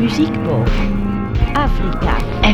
Muziekboog. Afrika. Evet,